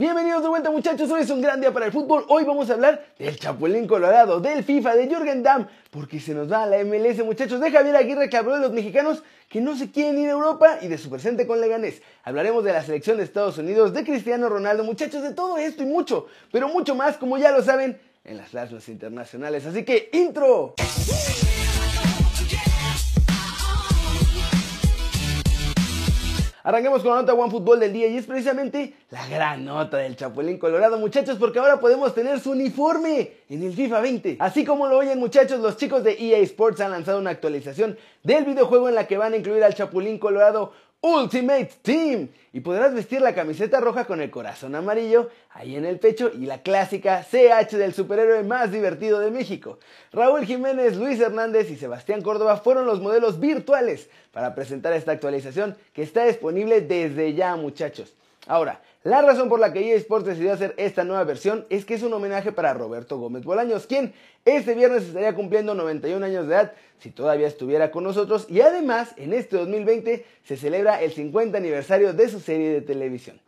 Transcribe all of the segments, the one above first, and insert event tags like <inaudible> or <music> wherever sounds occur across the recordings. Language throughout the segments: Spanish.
Bienvenidos de vuelta muchachos, hoy es un gran día para el fútbol. Hoy vamos a hablar del Chapulín Colorado, del FIFA, de Jürgen Damm, porque se nos va la MLS muchachos, de Javier Aguirre que habló de los mexicanos que no se quieren ir a Europa y de su presente con Leganés. Hablaremos de la selección de Estados Unidos, de Cristiano Ronaldo, muchachos, de todo esto y mucho, pero mucho más, como ya lo saben, en las plazas internacionales. Así que, intro. Arranquemos con la nota One Fútbol del día y es precisamente la gran nota del Chapulín Colorado, muchachos, porque ahora podemos tener su uniforme en el FIFA 20. Así como lo oyen, muchachos, los chicos de EA Sports han lanzado una actualización del videojuego en la que van a incluir al Chapulín Colorado Ultimate Team y podrás vestir la camiseta roja con el corazón amarillo ahí en el pecho y la clásica CH del superhéroe más divertido de México. Raúl Jiménez, Luis Hernández y Sebastián Córdoba fueron los modelos virtuales para presentar esta actualización que está disponible desde ya muchachos. Ahora, la razón por la que EA Sports decidió hacer esta nueva versión es que es un homenaje para Roberto Gómez Bolaños, quien este viernes estaría cumpliendo 91 años de edad si todavía estuviera con nosotros y además en este 2020 se celebra el 50 aniversario de su serie de televisión.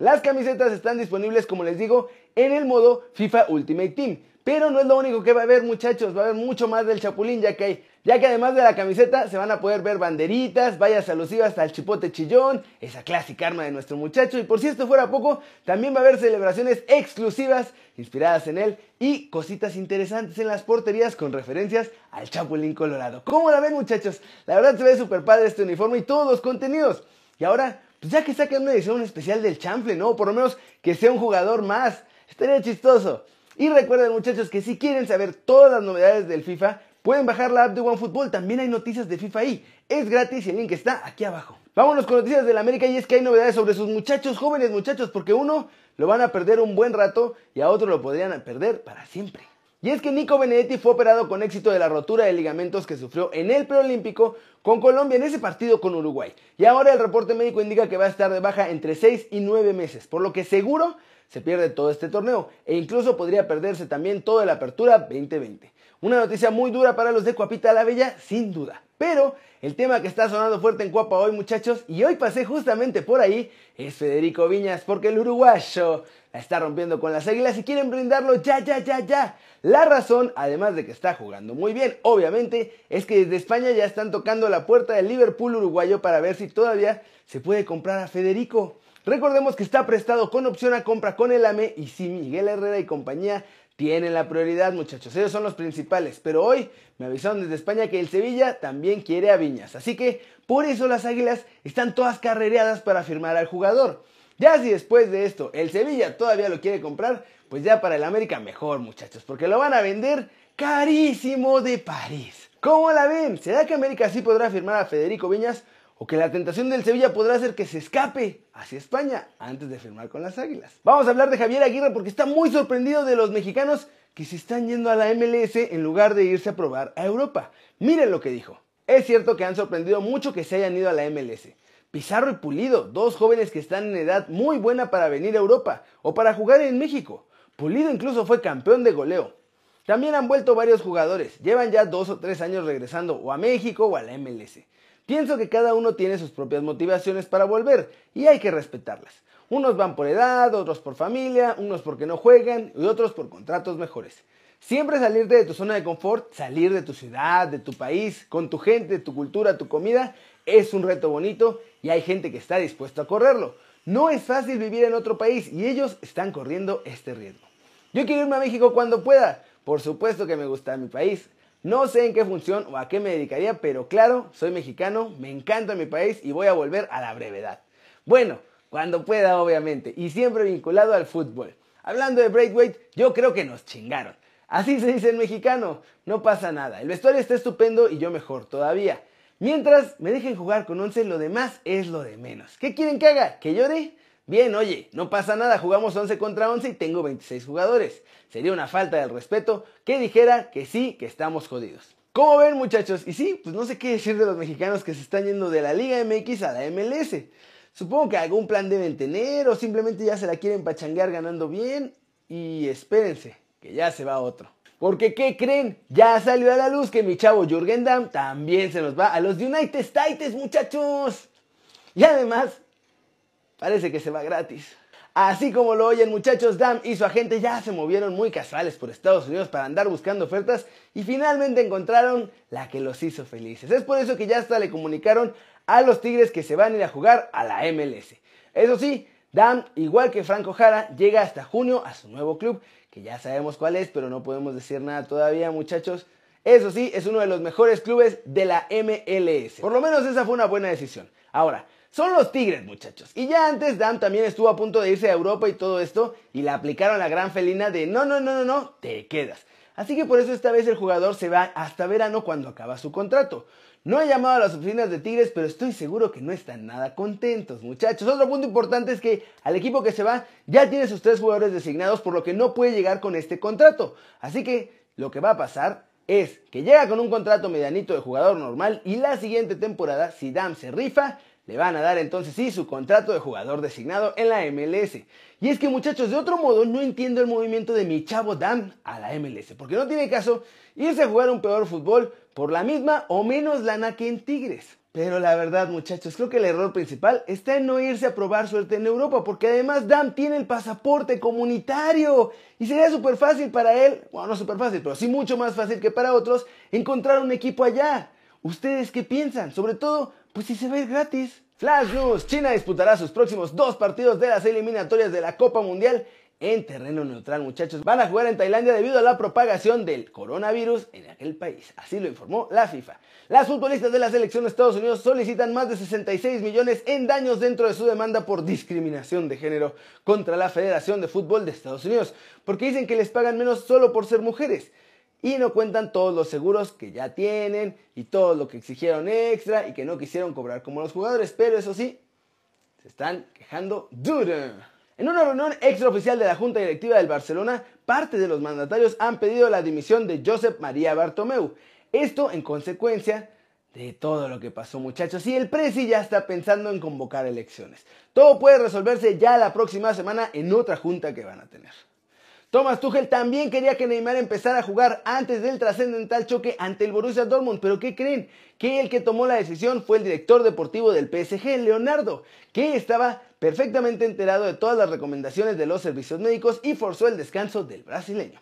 Las camisetas están disponibles, como les digo, en el modo FIFA Ultimate Team. Pero no es lo único que va a haber, muchachos. Va a haber mucho más del Chapulín, ya que hay, ya que además de la camiseta se van a poder ver banderitas, vallas alusivas el chipote chillón, esa clásica arma de nuestro muchacho. Y por si esto fuera poco, también va a haber celebraciones exclusivas inspiradas en él y cositas interesantes en las porterías con referencias al Chapulín Colorado. ¿Cómo la ven, muchachos? La verdad se ve súper padre este uniforme y todos los contenidos. Y ahora pues ya que saquen una edición especial del chanfle, ¿no? Por lo menos que sea un jugador más. Estaría chistoso. Y recuerden muchachos que si quieren saber todas las novedades del FIFA, pueden bajar la app de OneFootball. También hay noticias de FIFA ahí. Es gratis y el link está aquí abajo. Vámonos con noticias del América y es que hay novedades sobre sus muchachos jóvenes muchachos, porque uno lo van a perder un buen rato y a otro lo podrían perder para siempre. Y es que Nico Benedetti fue operado con éxito de la rotura de ligamentos que sufrió en el preolímpico con Colombia en ese partido con Uruguay. Y ahora el reporte médico indica que va a estar de baja entre 6 y 9 meses, por lo que seguro se pierde todo este torneo e incluso podría perderse también toda la apertura 2020. Una noticia muy dura para los de Cuapita la Bella, sin duda. Pero el tema que está sonando fuerte en Cuapa hoy, muchachos, y hoy pasé justamente por ahí, es Federico Viñas, porque el uruguayo la está rompiendo con las águilas y quieren brindarlo ya, ya, ya, ya. La razón, además de que está jugando muy bien, obviamente, es que desde España ya están tocando la puerta del Liverpool uruguayo para ver si todavía se puede comprar a Federico. Recordemos que está prestado con opción a compra con el AME y si Miguel Herrera y compañía tienen la prioridad, muchachos. Ellos son los principales. Pero hoy me avisaron desde España que el Sevilla también quiere a Viñas. Así que por eso las Águilas están todas carrereadas para firmar al jugador. Ya si después de esto el Sevilla todavía lo quiere comprar, pues ya para el América mejor, muchachos, porque lo van a vender carísimo de París. ¿Cómo la ven? ¿Será que América sí podrá firmar a Federico Viñas? ¿O que la tentación del Sevilla podrá hacer que se escape hacia España antes de firmar con las Águilas? Vamos a hablar de Javier Aguirre porque está muy sorprendido de los mexicanos que se están yendo a la MLS en lugar de irse a probar a Europa. Miren lo que dijo. Es cierto que han sorprendido mucho que se hayan ido a la MLS. Pizarro y Pulido, dos jóvenes que están en edad muy buena para venir a Europa o para jugar en México. Pulido incluso fue campeón de goleo. También han vuelto varios jugadores, llevan ya dos o tres años regresando o a México o a la MLS. Pienso que cada uno tiene sus propias motivaciones para volver y hay que respetarlas. Unos van por edad, otros por familia, unos porque no juegan y otros por contratos mejores. Siempre salirte de tu zona de confort, salir de tu ciudad, de tu país, con tu gente, tu cultura, tu comida, es un reto bonito y hay gente que está dispuesto a correrlo. No es fácil vivir en otro país y ellos están corriendo este riesgo. Yo quiero irme a México cuando pueda. Por supuesto que me gusta mi país, no sé en qué función o a qué me dedicaría, pero claro, soy mexicano, me encanta mi país y voy a volver a la brevedad. Bueno, cuando pueda obviamente, y siempre vinculado al fútbol. Hablando de Braithwaite, yo creo que nos chingaron. Así se dice en mexicano, no pasa nada. El vestuario está estupendo y yo mejor todavía. Mientras me dejen jugar con 11, lo demás es lo de menos. ¿Qué quieren que haga? ¿Que llore? Bien, oye, no pasa nada, jugamos 11 contra 11 y tengo 26 jugadores. Sería una falta de respeto que dijera que sí, que estamos jodidos. ¿Cómo ven muchachos? Y sí, pues no sé qué decir de los mexicanos que se están yendo de la Liga MX a la MLS. Supongo que algún plan deben tener o simplemente ya se la quieren pachanguear ganando bien. Y espérense, que ya se va otro. Porque, ¿qué creen? Ya salió a la luz que mi chavo Jürgen Damm también se nos va a los United States, muchachos. Y además, Parece que se va gratis. Así como lo oyen muchachos, Dam y su agente ya se movieron muy casuales por Estados Unidos para andar buscando ofertas y finalmente encontraron la que los hizo felices. Es por eso que ya hasta le comunicaron a los Tigres que se van a ir a jugar a la MLS. Eso sí, Dam, igual que Franco Jara, llega hasta junio a su nuevo club, ya sabemos cuál es, pero no podemos decir nada todavía muchachos. Eso sí, es uno de los mejores clubes de la MLS. Por lo menos esa fue una buena decisión. Ahora, son los Tigres, muchachos. Y ya antes Dam también estuvo a punto de irse a Europa y todo esto, y le aplicaron la gran felina de no, no, no, no, no, te quedas. Así que por eso esta vez el jugador se va hasta verano cuando acaba su contrato. No he llamado a las oficinas de Tigres, pero estoy seguro que no están nada contentos, muchachos. Otro punto importante es que al equipo que se va ya tiene sus tres jugadores designados, por lo que no puede llegar con este contrato. Así que lo que va a pasar es que llega con un contrato medianito de jugador normal y la siguiente temporada, si Dam se rifa, le van a dar entonces sí su contrato de jugador designado en la MLS. Y es que muchachos, de otro modo no entiendo el movimiento de mi chavo Dam a la MLS, porque no tiene caso irse a jugar un peor fútbol por la misma o menos lana que en Tigres. Pero la verdad, muchachos, creo que el error principal está en no irse a probar suerte en Europa, porque además Dam tiene el pasaporte comunitario y sería súper fácil para él, bueno, no súper fácil, pero sí mucho más fácil que para otros, encontrar un equipo allá. ¿Ustedes qué piensan? Sobre todo pues si se va a ir gratis. Flash News, China disputará sus próximos dos partidos de las eliminatorias de la Copa Mundial en terreno neutral, muchachos. Van a jugar en Tailandia debido a la propagación del coronavirus en aquel país. Así lo informó la FIFA. Las futbolistas de la selección de Estados Unidos solicitan más de 66 millones en daños dentro de su demanda por discriminación de género contra la Federación de Fútbol de Estados Unidos, porque dicen que les pagan menos solo por ser mujeres y no cuentan todos los seguros que ya tienen y todo lo que exigieron extra y que no quisieron cobrar como los jugadores, pero eso sí, se están quejando duro. En una reunión extraoficial de la Junta Directiva del Barcelona, parte de los mandatarios han pedido la dimisión de Josep María Bartomeu. Esto en consecuencia de todo lo que pasó muchachos y el Presi ya está pensando en convocar elecciones. Todo puede resolverse ya la próxima semana en otra junta que van a tener. Thomas Tuchel también quería que Neymar empezara a jugar antes del trascendental choque ante el Borussia Dortmund, pero ¿qué creen? Que el que tomó la decisión fue el director deportivo del PSG, Leonardo, que estaba perfectamente enterado de todas las recomendaciones de los servicios médicos y forzó el descanso del brasileño.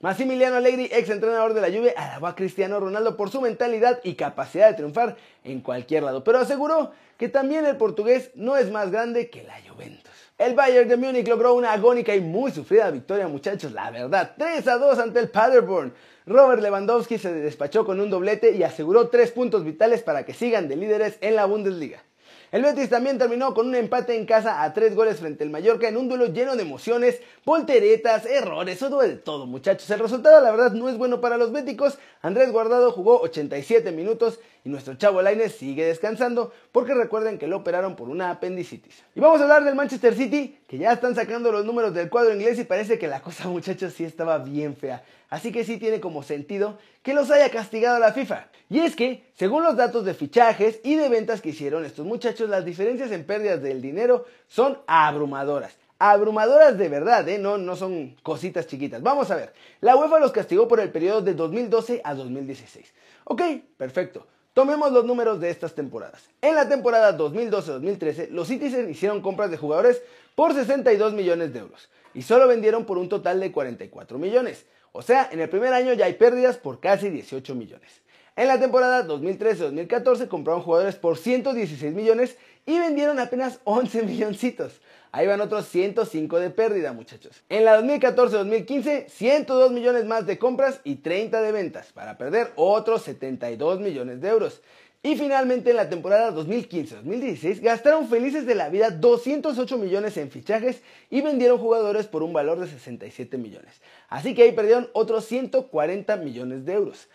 Massimiliano Allegri, ex entrenador de la Juve, alabó a Cristiano Ronaldo por su mentalidad y capacidad de triunfar en cualquier lado, pero aseguró que también el portugués no es más grande que la Juventus. El Bayern de Múnich logró una agónica y muy sufrida victoria, muchachos, la verdad, 3 a 2 ante el Paderborn. Robert Lewandowski se despachó con un doblete y aseguró tres puntos vitales para que sigan de líderes en la Bundesliga. El Betis también terminó con un empate en casa a tres goles frente al Mallorca en un duelo lleno de emociones, volteretas, errores, todo de todo muchachos. El resultado la verdad no es bueno para los béticos. Andrés Guardado jugó 87 minutos y nuestro chavo Lainez sigue descansando porque recuerden que lo operaron por una apendicitis. Y vamos a hablar del Manchester City, que ya están sacando los números del cuadro inglés y parece que la cosa <laughs> muchachos sí estaba bien fea. Así que sí tiene como sentido que los haya castigado la FIFA. Y es que, según los datos de fichajes y de ventas que hicieron estos muchachos, las diferencias en pérdidas del dinero son abrumadoras. Abrumadoras de verdad, ¿eh? no, no son cositas chiquitas. Vamos a ver, la UEFA los castigó por el periodo de 2012 a 2016. Ok, perfecto. Tomemos los números de estas temporadas. En la temporada 2012-2013, los Citizens hicieron compras de jugadores por 62 millones de euros y solo vendieron por un total de 44 millones. O sea, en el primer año ya hay pérdidas por casi 18 millones. En la temporada 2013-2014 compraron jugadores por 116 millones y vendieron apenas 11 milloncitos. Ahí van otros 105 de pérdida, muchachos. En la 2014-2015, 102 millones más de compras y 30 de ventas, para perder otros 72 millones de euros. Y finalmente en la temporada 2015-2016 gastaron felices de la vida 208 millones en fichajes y vendieron jugadores por un valor de 67 millones. Así que ahí perdieron otros 140 millones de euros.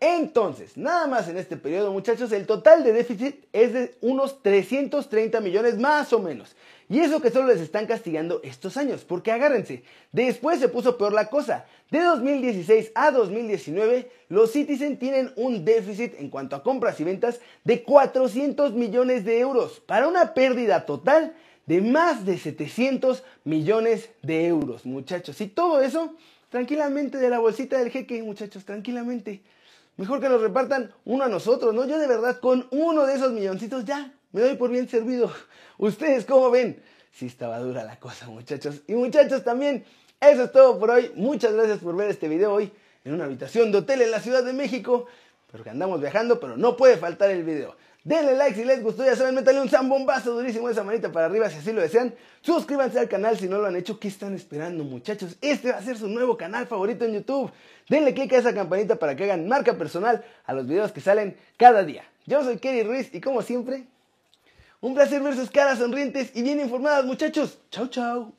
Entonces, nada más en este periodo muchachos, el total de déficit es de unos 330 millones más o menos. Y eso que solo les están castigando estos años, porque agárrense, después se puso peor la cosa. De 2016 a 2019, los Citizen tienen un déficit en cuanto a compras y ventas de 400 millones de euros, para una pérdida total de más de 700 millones de euros, muchachos. Y todo eso, tranquilamente de la bolsita del jeque, muchachos, tranquilamente. Mejor que nos repartan uno a nosotros, ¿no? Yo de verdad con uno de esos milloncitos ya me doy por bien servido. <laughs> ¿Ustedes cómo ven? sí estaba dura la cosa, muchachos. Y muchachos también, eso es todo por hoy. Muchas gracias por ver este video hoy en una habitación de hotel en la Ciudad de México. Pero que andamos viajando, pero no puede faltar el video. Denle like si les gustó, ya saben, métanle un zambombazo durísimo esa manita para arriba si así lo desean. Suscríbanse al canal si no lo han hecho. ¿Qué están esperando, muchachos? Este va a ser su nuevo canal favorito en YouTube. Denle click a esa campanita para que hagan marca personal a los videos que salen cada día. Yo soy Kerry Ruiz y como siempre, un placer ver sus caras sonrientes y bien informadas, muchachos. Chau, chau.